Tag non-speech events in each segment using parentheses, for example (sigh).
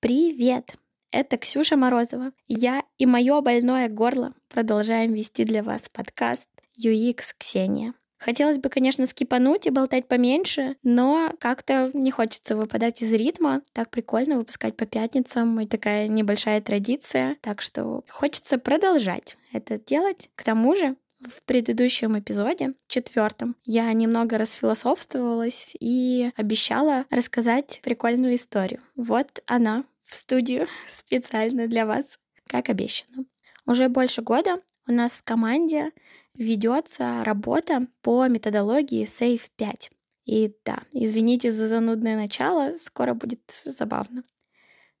Привет! Это Ксюша Морозова. Я и мое больное горло продолжаем вести для вас подкаст UX Ксения. Хотелось бы, конечно, скипануть и болтать поменьше, но как-то не хочется выпадать из ритма. Так прикольно выпускать по пятницам, и такая небольшая традиция. Так что хочется продолжать это делать. К тому же в предыдущем эпизоде, четвертом, я немного расфилософствовалась и обещала рассказать прикольную историю. Вот она в студию (laughs) специально для вас, как обещано. Уже больше года у нас в команде ведется работа по методологии SAFE 5. И да, извините за занудное начало, скоро будет забавно.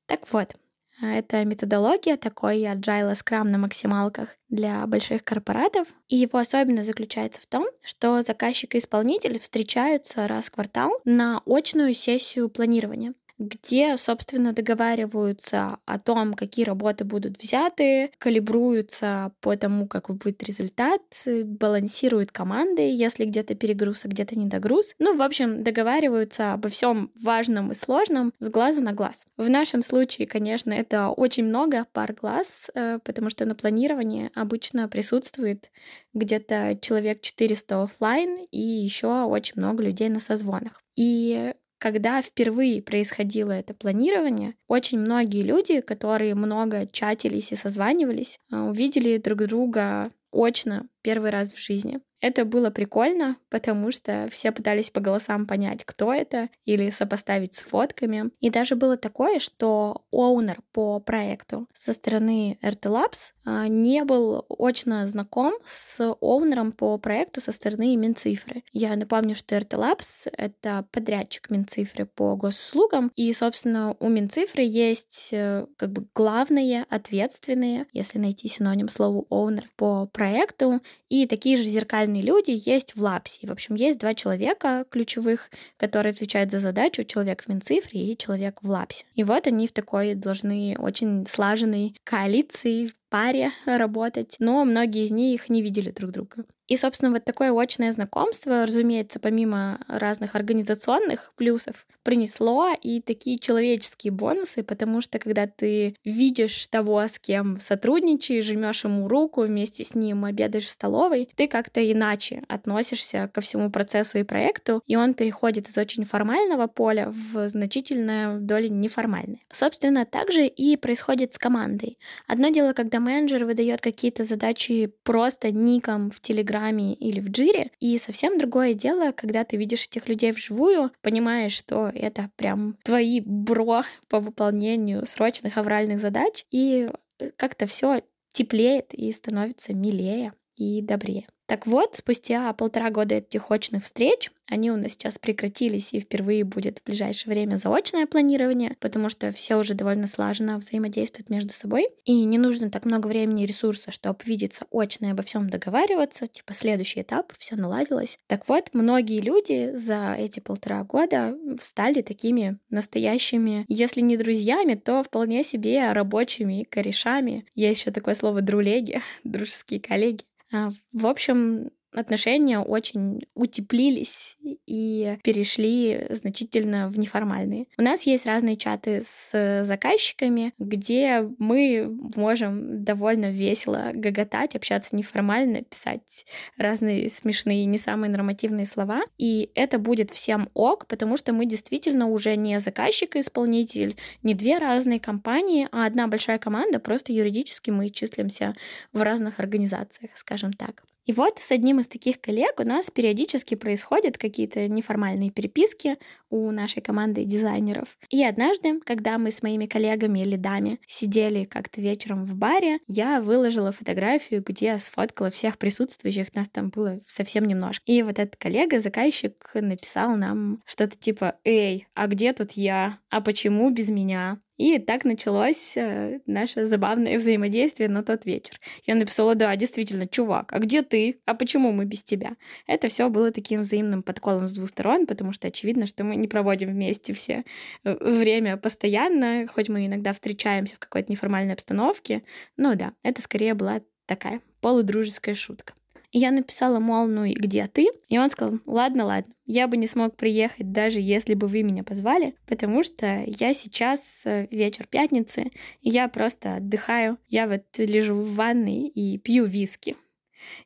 Так вот, это методология, такой agile Scrum на максималках для больших корпоратов. И его особенность заключается в том, что заказчик и исполнитель встречаются раз в квартал на очную сессию планирования где, собственно, договариваются о том, какие работы будут взяты, калибруются по тому, какой будет результат, балансируют команды, если где-то перегруз, а где-то недогруз. Ну, в общем, договариваются обо всем важном и сложном с глазу на глаз. В нашем случае, конечно, это очень много пар глаз, э, потому что на планировании обычно присутствует где-то человек 400 офлайн и еще очень много людей на созвонах. И когда впервые происходило это планирование, очень многие люди, которые много чатились и созванивались, э, увидели друг друга очно первый раз в жизни. Это было прикольно, потому что все пытались по голосам понять, кто это, или сопоставить с фотками. И даже было такое, что оунер по проекту со стороны RT Labs а, не был очно знаком с оунером по проекту со стороны Минцифры. Я напомню, что RT Labs — это подрядчик Минцифры по госуслугам, и, собственно, у Минцифры есть э, как бы главные, ответственные, если найти синоним слову оунер по проекту, и такие же зеркальные люди есть в Лапсе. В общем, есть два человека ключевых, которые отвечают за задачу, человек в Минцифре и человек в Лапсе. И вот они в такой должны очень слаженной коалиции, паре работать, но многие из них не видели друг друга. И, собственно, вот такое очное знакомство, разумеется, помимо разных организационных плюсов, принесло и такие человеческие бонусы, потому что когда ты видишь того, с кем сотрудничаешь, жмешь ему руку, вместе с ним обедаешь в столовой, ты как-то иначе относишься ко всему процессу и проекту, и он переходит из очень формального поля в значительное долю неформальное. Собственно, также и происходит с командой. Одно дело, когда когда менеджер выдает какие-то задачи просто ником в Телеграме или в Джире, и совсем другое дело, когда ты видишь этих людей вживую, понимаешь, что это прям твои бро по выполнению срочных авральных задач, и как-то все теплеет и становится милее и добрее. Так вот, спустя полтора года этих очных встреч, они у нас сейчас прекратились, и впервые будет в ближайшее время заочное планирование, потому что все уже довольно слаженно взаимодействуют между собой, и не нужно так много времени и ресурса, чтобы видеться очно и обо всем договариваться, типа следующий этап, все наладилось. Так вот, многие люди за эти полтора года стали такими настоящими, если не друзьями, то вполне себе рабочими корешами. Есть еще такое слово друлеги, (laughs) дружеские коллеги. А, в общем, отношения очень утеплились и перешли значительно в неформальные. У нас есть разные чаты с заказчиками, где мы можем довольно весело гоготать, общаться неформально, писать разные смешные, не самые нормативные слова. И это будет всем ок, потому что мы действительно уже не заказчик и исполнитель, не две разные компании, а одна большая команда, просто юридически мы числимся в разных организациях, скажем так. И вот с одним из таких коллег у нас периодически происходят какие-то неформальные переписки у нашей команды дизайнеров. И однажды, когда мы с моими коллегами или дами сидели как-то вечером в баре, я выложила фотографию, где сфоткала всех присутствующих, нас там было совсем немножко. И вот этот коллега, заказчик, написал нам что-то типа «Эй, а где тут я? А почему без меня?» И так началось э, наше забавное взаимодействие на тот вечер. Я написала, да, действительно, чувак, а где ты? А почему мы без тебя? Это все было таким взаимным подколом с двух сторон, потому что очевидно, что мы не проводим вместе все э, время постоянно, хоть мы иногда встречаемся в какой-то неформальной обстановке. Но да, это скорее была такая полудружеская шутка. И я написала, мол, ну и где ты? И он сказал, ладно, ладно, я бы не смог приехать, даже если бы вы меня позвали, потому что я сейчас э, вечер пятницы, и я просто отдыхаю. Я вот лежу в ванной и пью виски.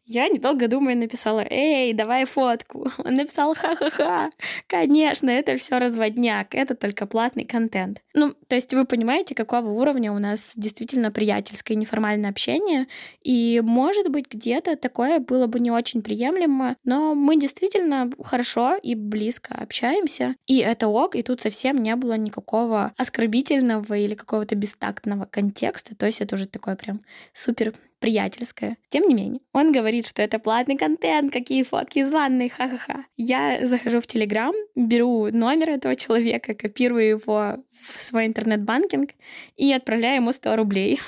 Я, недолго думая, написала «Эй, давай фотку». (laughs) Он написал «Ха-ха-ха». Конечно, это все разводняк, это только платный контент. Ну, то есть вы понимаете, какого уровня у нас действительно приятельское неформальное общение, и, может быть, где-то такое было бы не очень приемлемо, но мы действительно хорошо и близко общаемся, и это ок, и тут совсем не было никакого оскорбительного или какого-то бестактного контекста, то есть это уже такое прям супер приятельское. Тем не менее, он говорит, что это платный контент, какие фотки из ванной, ха-ха-ха. Я захожу в Телеграм, беру номер этого человека, копирую его в свой интернет-банкинг и отправляю ему 100 рублей.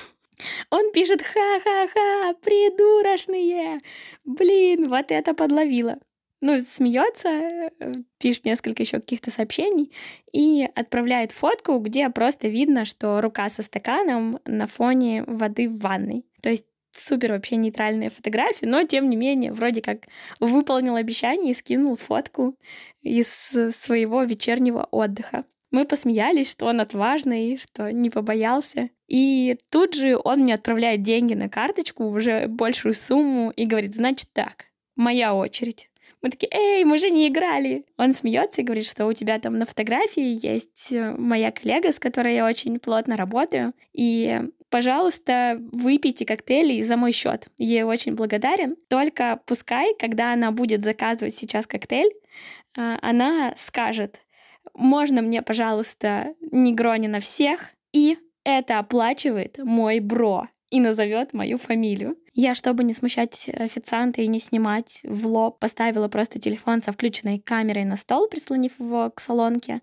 Он пишет «Ха-ха-ха, придурочные!» Блин, вот это подловило. Ну, смеется, э, пишет несколько еще каких-то сообщений и отправляет фотку, где просто видно, что рука со стаканом на фоне воды в ванной. То есть супер вообще нейтральные фотографии, но тем не менее вроде как выполнил обещание и скинул фотку из своего вечернего отдыха. Мы посмеялись, что он отважный, что не побоялся. И тут же он мне отправляет деньги на карточку, уже большую сумму, и говорит, значит так, моя очередь. Мы такие, эй, мы же не играли. Он смеется и говорит, что у тебя там на фотографии есть э, моя коллега, с которой я очень плотно работаю. И пожалуйста, выпейте коктейли за мой счет. Ей очень благодарен. Только пускай, когда она будет заказывать сейчас коктейль, а, она скажет, можно мне, пожалуйста, негрони на всех, и это оплачивает мой бро и назовет мою фамилию. Я, чтобы не смущать официанта и не снимать в лоб, поставила просто телефон со включенной камерой на стол, прислонив его к салонке,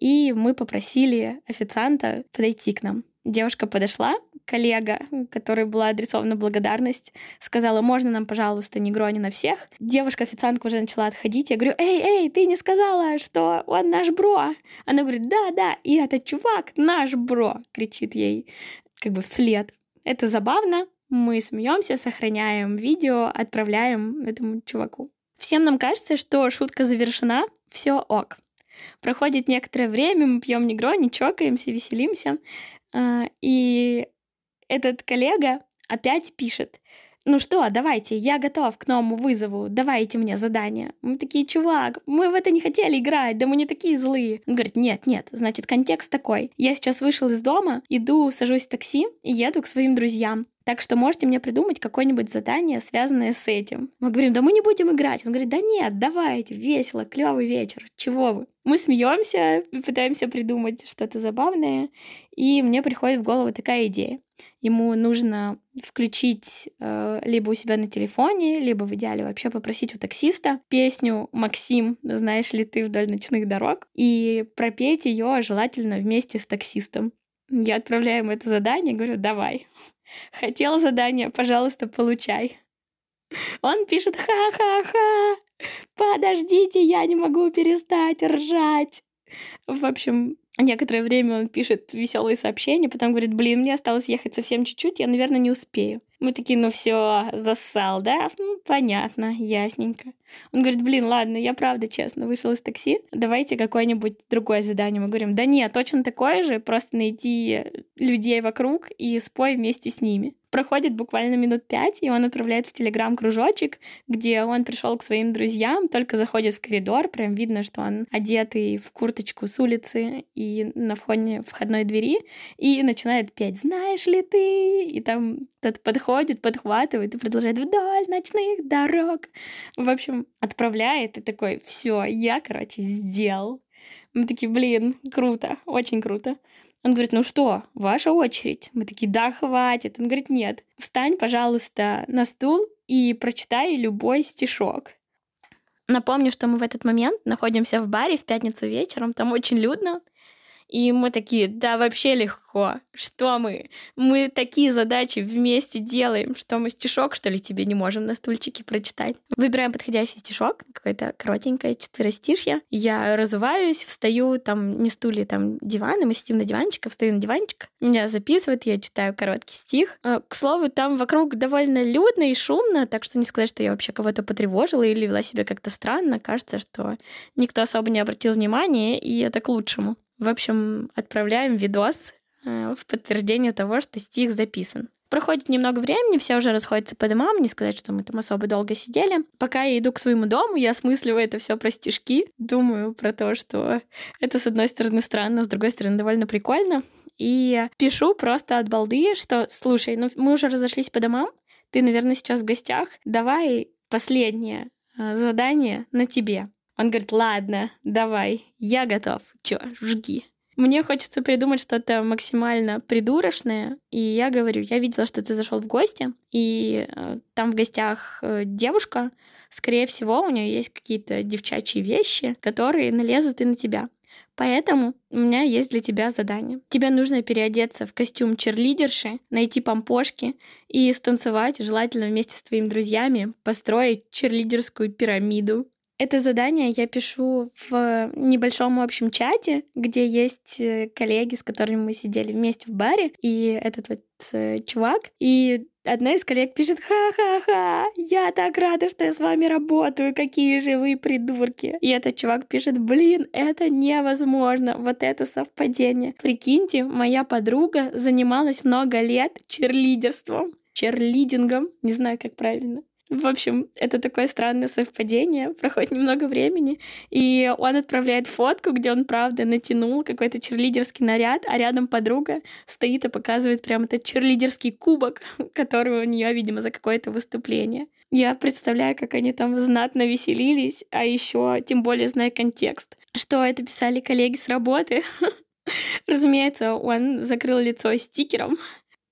и мы попросили официанта подойти к нам. Девушка подошла, коллега, которой была адресована благодарность, сказала, можно нам, пожалуйста, не грони на всех. Девушка-официантка уже начала отходить. Я говорю, эй, эй, ты не сказала, что он наш бро. Она говорит, да, да, и этот чувак наш бро, кричит ей как бы вслед. Это забавно, мы смеемся, сохраняем видео, отправляем этому чуваку. Всем нам кажется, что шутка завершена, все ок. Проходит некоторое время, мы пьем негрони, чокаемся, веселимся. А, и этот коллега опять пишет, ну что, давайте, я готов к новому вызову, давайте мне задание. Мы такие, чувак, мы в это не хотели играть, да мы не такие злые. Он говорит, нет, нет, значит, контекст такой. Я сейчас вышел из дома, иду, сажусь в такси и еду к своим друзьям. Так что можете мне придумать какое-нибудь задание, связанное с этим. Мы говорим, да мы не будем играть. Он говорит, да нет, давайте, весело, клевый вечер. Чего вы? Мы смеемся, пытаемся придумать что-то забавное, и мне приходит в голову такая идея. Ему нужно включить э, либо у себя на телефоне, либо в идеале вообще попросить у таксиста песню «Максим, знаешь ли ты вдоль ночных дорог» и пропеть ее желательно вместе с таксистом. Я отправляю ему это задание, говорю, давай. Хотел задание, пожалуйста, получай. Он пишет «Ха-ха-ха! Подождите, я не могу перестать ржать!» В общем, некоторое время он пишет веселые сообщения, потом говорит, блин, мне осталось ехать совсем чуть-чуть, я, наверное, не успею. Мы такие, ну все, зассал, да? Ну, понятно, ясненько. Он говорит, блин, ладно, я правда честно вышел из такси, давайте какое-нибудь другое задание. Мы говорим, да нет, точно такое же, просто найти людей вокруг и спой вместе с ними. Проходит буквально минут пять, и он отправляет в Телеграм кружочек, где он пришел к своим друзьям, только заходит в коридор, прям видно, что он одетый в курточку с улицы и на входе входной двери, и начинает петь «Знаешь ли ты?» И там тот подходит, подхватывает и продолжает «Вдоль ночных дорог». В общем, отправляет и такой «Все, я, короче, сделал». Мы такие, блин, круто, очень круто. Он говорит, ну что, ваша очередь. Мы такие, да, хватит. Он говорит, нет, встань, пожалуйста, на стул и прочитай любой стишок. Напомню, что мы в этот момент находимся в баре в пятницу вечером, там очень людно, И мы такие, да, вообще легко. Что мы? Мы такие задачи вместе делаем, что мы стишок, что ли, тебе не можем на стульчике прочитать. Выбираем подходящий стишок, какое-то коротенькое четверостишье. Я разуваюсь, встаю, там, не стулья, там, диваны, мы сидим на диванчике, встаю на диванчик, меня записывают, я читаю короткий стих. А, к слову, там вокруг довольно людно и шумно, так что не сказать, что я вообще кого-то потревожила или вела себя как-то странно. Кажется, что никто особо не обратил внимания, и это к лучшему. В общем, отправляем видос э, в подтверждение того, что стих записан. Проходит немного времени, все уже расходятся по домам, не сказать, что мы там особо долго сидели. Пока я иду к своему дому, я осмысливаю это все про стишки, думаю про то, что это, с одной стороны, странно, с другой стороны, довольно прикольно. И пишу просто от балды, что, слушай, ну мы уже разошлись по домам, ты, наверное, сейчас в гостях, давай последнее э, задание на тебе. Он говорит, ладно, давай, я готов. Чё, жги. Мне хочется придумать что-то максимально придурочное, и я говорю, я видела, что ты зашел в гости, и э, там в гостях э, девушка, скорее всего, у нее есть какие-то девчачьи вещи, которые налезут и на тебя. Поэтому у меня есть для тебя задание. Тебе нужно переодеться в костюм черлидерши, найти помпошки и станцевать, желательно вместе с твоими друзьями, построить черлидерскую пирамиду это задание я пишу в небольшом общем чате, где есть э, коллеги, с которыми мы сидели вместе в баре, и этот вот э, чувак, и одна из коллег пишет «Ха-ха-ха, я так рада, что я с вами работаю, какие же вы придурки!» И этот чувак пишет «Блин, это невозможно, вот это совпадение!» Прикиньте, моя подруга занималась много лет черлидерством, черлидингом, не знаю, как правильно. В общем, это такое странное совпадение. Проходит немного времени, и он отправляет фотку, где он, правда, натянул какой-то черлидерский наряд, а рядом подруга стоит и показывает прям этот черлидерский кубок, (laughs) который у нее, видимо, за какое-то выступление. Я представляю, как они там знатно веселились, а еще тем более зная контекст, что это писали коллеги с работы. (laughs) Разумеется, он закрыл лицо стикером,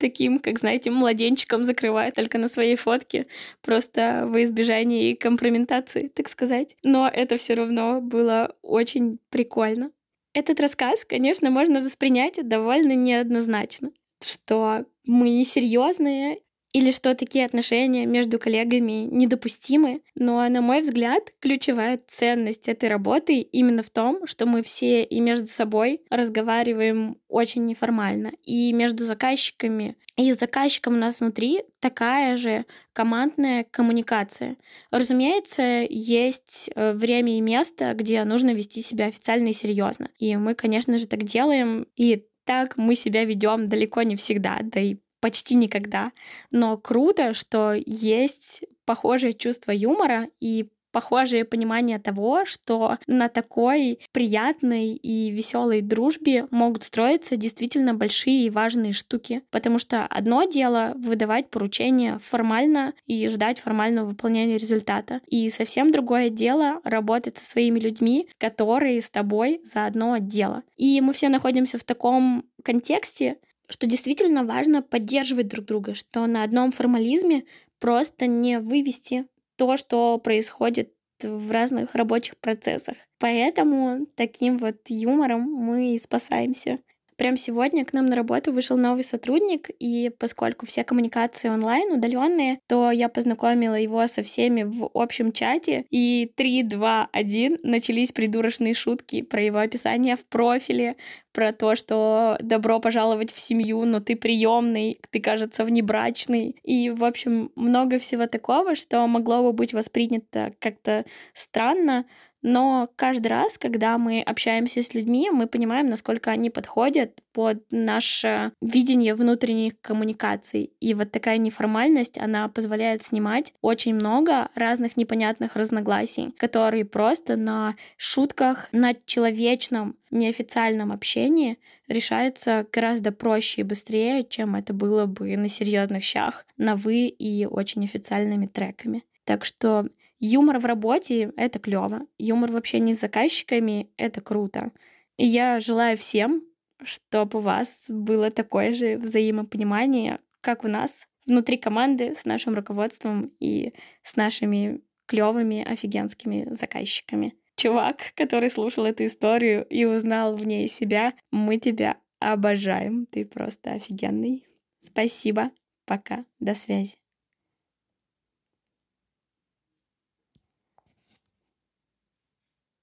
таким, как, знаете, младенчиком закрывает только на своей фотке, просто во избежание и компрометации, так сказать. Но это все равно было очень прикольно. Этот рассказ, конечно, можно воспринять довольно неоднозначно, что мы несерьезные или что такие отношения между коллегами недопустимы. Но, на мой взгляд, ключевая ценность этой работы именно в том, что мы все и между собой разговариваем очень неформально. И между заказчиками и с заказчиком у нас внутри такая же командная коммуникация. Разумеется, есть э, время и место, где нужно вести себя официально и серьезно. И мы, конечно же, так делаем. И так мы себя ведем далеко не всегда, да и почти никогда. Но круто, что есть похожее чувство юмора и похожее понимание того, что на такой приятной и веселой дружбе могут строиться действительно большие и важные штуки. Потому что одно дело выдавать поручения формально и ждать формального выполнения результата. И совсем другое дело работать со своими людьми, которые с тобой за одно дело. И мы все находимся в таком контексте, что действительно важно поддерживать друг друга, что на одном формализме просто не вывести то, что происходит в разных рабочих процессах. Поэтому таким вот юмором мы и спасаемся. Прямо сегодня к нам на работу вышел новый сотрудник, и поскольку все коммуникации онлайн, удаленные, то я познакомила его со всеми в общем чате, и 3, 2, 1 начались придурочные шутки про его описание в профиле, про то, что добро пожаловать в семью, но ты приемный, ты, кажется, внебрачный. И, в общем, много всего такого, что могло бы быть воспринято как-то странно, но каждый раз, когда мы общаемся с людьми, мы понимаем, насколько они подходят под наше видение внутренних коммуникаций. И вот такая неформальность, она позволяет снимать очень много разных непонятных разногласий, которые просто на шутках, на человечном, неофициальном общении решаются гораздо проще и быстрее, чем это было бы на серьезных щах, на «вы» и очень официальными треками. Так что Юмор в работе — это клево. Юмор в общении с заказчиками — это круто. И я желаю всем, чтобы у вас было такое же взаимопонимание, как у нас, внутри команды, с нашим руководством и с нашими клевыми, офигенскими заказчиками. чувак, который слушал эту историю и узнал в ней себя, мы тебя обожаем. Ты просто офигенный. Спасибо. Пока. До связи.